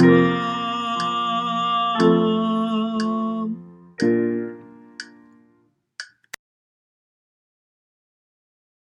good.